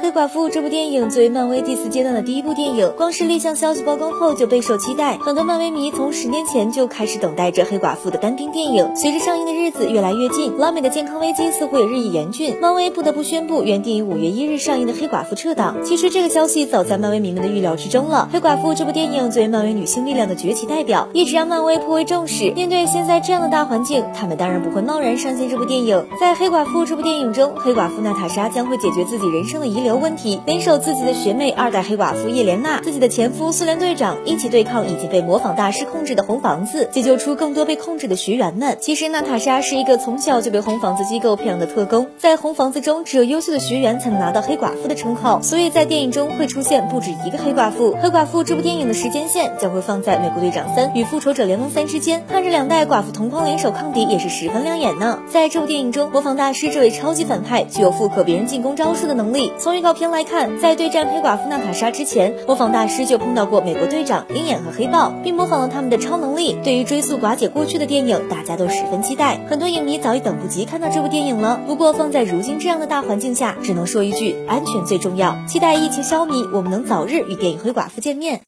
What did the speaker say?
黑寡妇这部电影作为漫威第四阶段的第一部电影，光是立项消息曝光后就备受期待。很多漫威迷从十年前就开始等待着黑寡妇的单兵电影。随着上映的日子越来越近，老美的健康危机似乎也日益严峻，漫威不得不宣布原定于五月一日上映的黑寡妇撤档。其实这个消息早在漫威迷们的预料之中了。黑寡妇这部电影作为漫威女性力量的崛起代表，一直让漫威颇为重视。面对现在这样的大环境，他们当然不会贸然上线这部电影。在黑寡妇这部电影中，黑寡妇娜塔莎将会解决自己人生的遗有问题，联手自己的学妹二代黑寡妇叶莲娜，自己的前夫苏联队长，一起对抗已经被模仿大师控制的红房子，解救出更多被控制的学员们。其实娜塔莎是一个从小就被红房子机构培养的特工，在红房子中，只有优秀的学员才能拿到黑寡妇的称号，所以在电影中会出现不止一个黑寡妇。黑寡妇这部电影的时间线将会放在美国队长三与复仇者联盟三之间，看着两代寡妇同框联手抗敌也是十分亮眼呢。在这部电影中，模仿大师这位超级反派具有复刻别人进攻招数的能力，从预告片来看，在对战黑寡妇娜塔莎之前，模仿大师就碰到过美国队长、鹰眼和黑豹，并模仿了他们的超能力。对于追溯寡姐过去的电影，大家都十分期待。很多影迷早已等不及看到这部电影了。不过放在如今这样的大环境下，只能说一句：安全最重要。期待疫情消弭，我们能早日与电影黑寡妇见面。